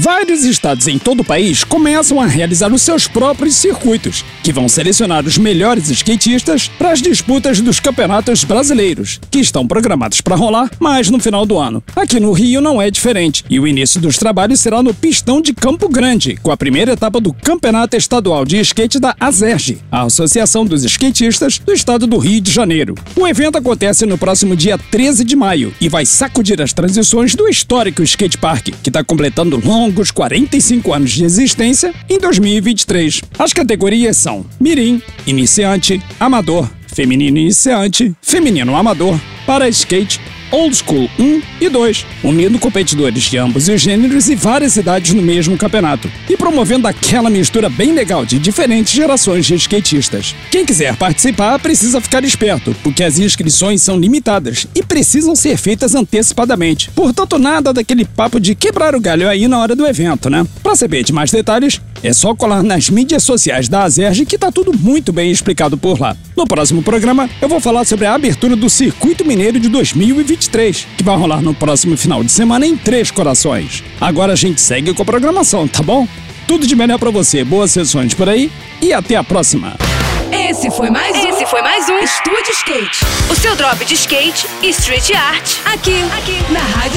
Vários estados em todo o país começam a realizar os seus próprios circuitos, que vão selecionar os melhores skatistas para as disputas dos campeonatos brasileiros, que estão programados para rolar mais no final do ano. Aqui no Rio não é diferente, e o início dos trabalhos será no Pistão de Campo Grande, com a primeira etapa do Campeonato Estadual de Skate da ASERG, a Associação dos Skatistas do Estado do Rio de Janeiro. O evento acontece no próximo dia 13 de maio e vai sacudir as transições do histórico skate park, que está completando longo longos 45 anos de existência em 2023. As categorias são Mirim, Iniciante, Amador, Feminino Iniciante, Feminino Amador, Para Skate, Old School 1 e 2, unindo competidores de ambos os gêneros e várias idades no mesmo campeonato, e promovendo aquela mistura bem legal de diferentes gerações de skatistas. Quem quiser participar precisa ficar esperto, porque as inscrições são limitadas e precisam ser feitas antecipadamente. Portanto, nada daquele papo de quebrar o galho aí na hora do evento, né? Para saber de mais detalhes, é só colar nas mídias sociais da Azerge que tá tudo muito bem explicado por lá. No próximo programa, eu vou falar sobre a abertura do Circuito Mineiro de 2023, que vai rolar no próximo final de semana em Três Corações. Agora a gente segue com a programação, tá bom? Tudo de melhor para você, boas sessões por aí e até a próxima. Esse foi mais um. Esse foi mais um Estúdio Skate. O seu drop de skate e street art. Aqui, aqui, na Rádio.